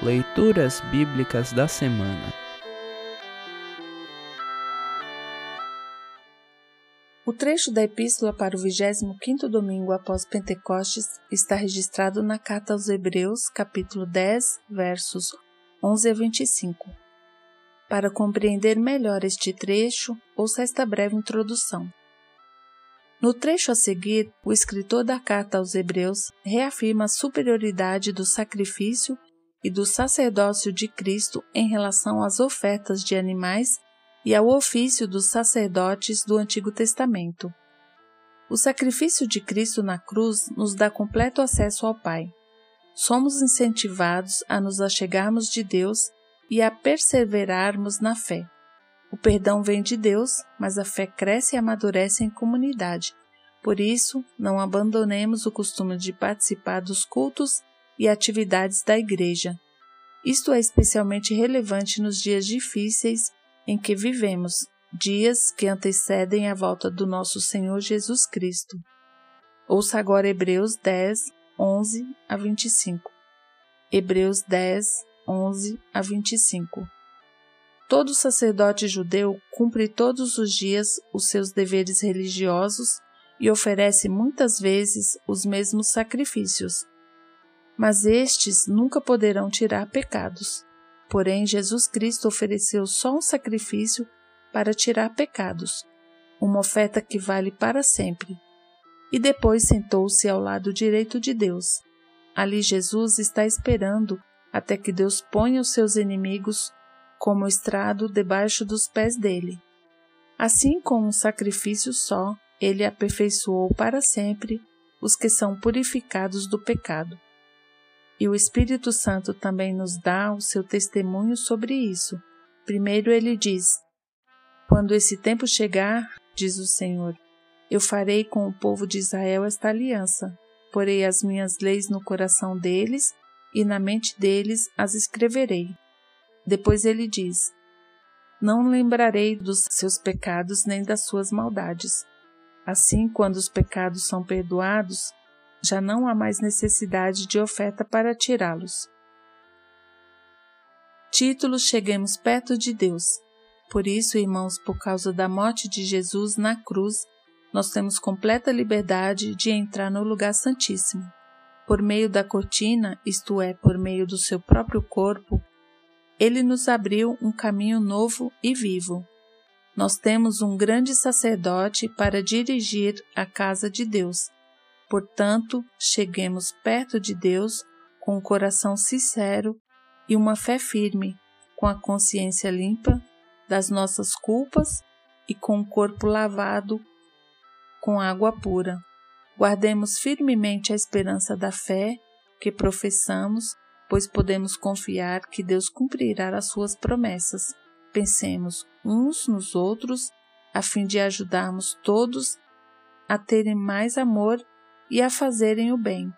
Leituras Bíblicas da Semana O trecho da epístola para o 25º domingo após Pentecostes está registrado na carta aos Hebreus, capítulo 10, versos 11 a 25. Para compreender melhor este trecho, ouça esta breve introdução. No trecho a seguir, o escritor da carta aos Hebreus reafirma a superioridade do sacrifício e do sacerdócio de Cristo em relação às ofertas de animais e ao ofício dos sacerdotes do Antigo Testamento. O sacrifício de Cristo na cruz nos dá completo acesso ao Pai. Somos incentivados a nos achegarmos de Deus e a perseverarmos na fé. O perdão vem de Deus, mas a fé cresce e amadurece em comunidade. Por isso, não abandonemos o costume de participar dos cultos e atividades da Igreja. Isto é especialmente relevante nos dias difíceis em que vivemos, dias que antecedem a volta do nosso Senhor Jesus Cristo. Ouça agora Hebreus 10, 11 a 25. Hebreus 10, 11 a 25. Todo sacerdote judeu cumpre todos os dias os seus deveres religiosos e oferece muitas vezes os mesmos sacrifícios, mas estes nunca poderão tirar pecados. Porém, Jesus Cristo ofereceu só um sacrifício para tirar pecados, uma oferta que vale para sempre. E depois sentou-se ao lado direito de Deus. Ali Jesus está esperando até que Deus ponha os seus inimigos como estrado debaixo dos pés dele. Assim, com um sacrifício só, ele aperfeiçoou para sempre os que são purificados do pecado. E o Espírito Santo também nos dá o seu testemunho sobre isso. Primeiro ele diz: Quando esse tempo chegar, diz o Senhor, eu farei com o povo de Israel esta aliança. Porei as minhas leis no coração deles e na mente deles as escreverei. Depois ele diz: Não lembrarei dos seus pecados nem das suas maldades. Assim, quando os pecados são perdoados, já não há mais necessidade de oferta para tirá-los. Título Cheguemos perto de Deus. Por isso, irmãos, por causa da morte de Jesus na cruz, nós temos completa liberdade de entrar no lugar santíssimo. Por meio da cortina, isto é, por meio do seu próprio corpo, ele nos abriu um caminho novo e vivo. Nós temos um grande sacerdote para dirigir a casa de Deus Portanto, cheguemos perto de Deus com um coração sincero e uma fé firme, com a consciência limpa das nossas culpas e com o corpo lavado com água pura. Guardemos firmemente a esperança da fé que professamos, pois podemos confiar que Deus cumprirá as suas promessas. Pensemos uns nos outros, a fim de ajudarmos todos a terem mais amor e a fazerem o bem.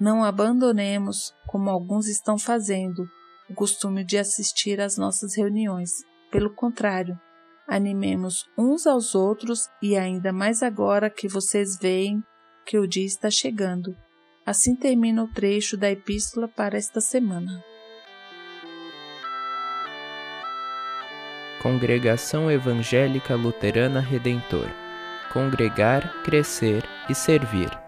Não abandonemos, como alguns estão fazendo, o costume de assistir às nossas reuniões. Pelo contrário, animemos uns aos outros e ainda mais agora que vocês veem que o dia está chegando. Assim termina o trecho da epístola para esta semana. Congregação Evangélica Luterana Redentor Congregar, Crescer e Servir.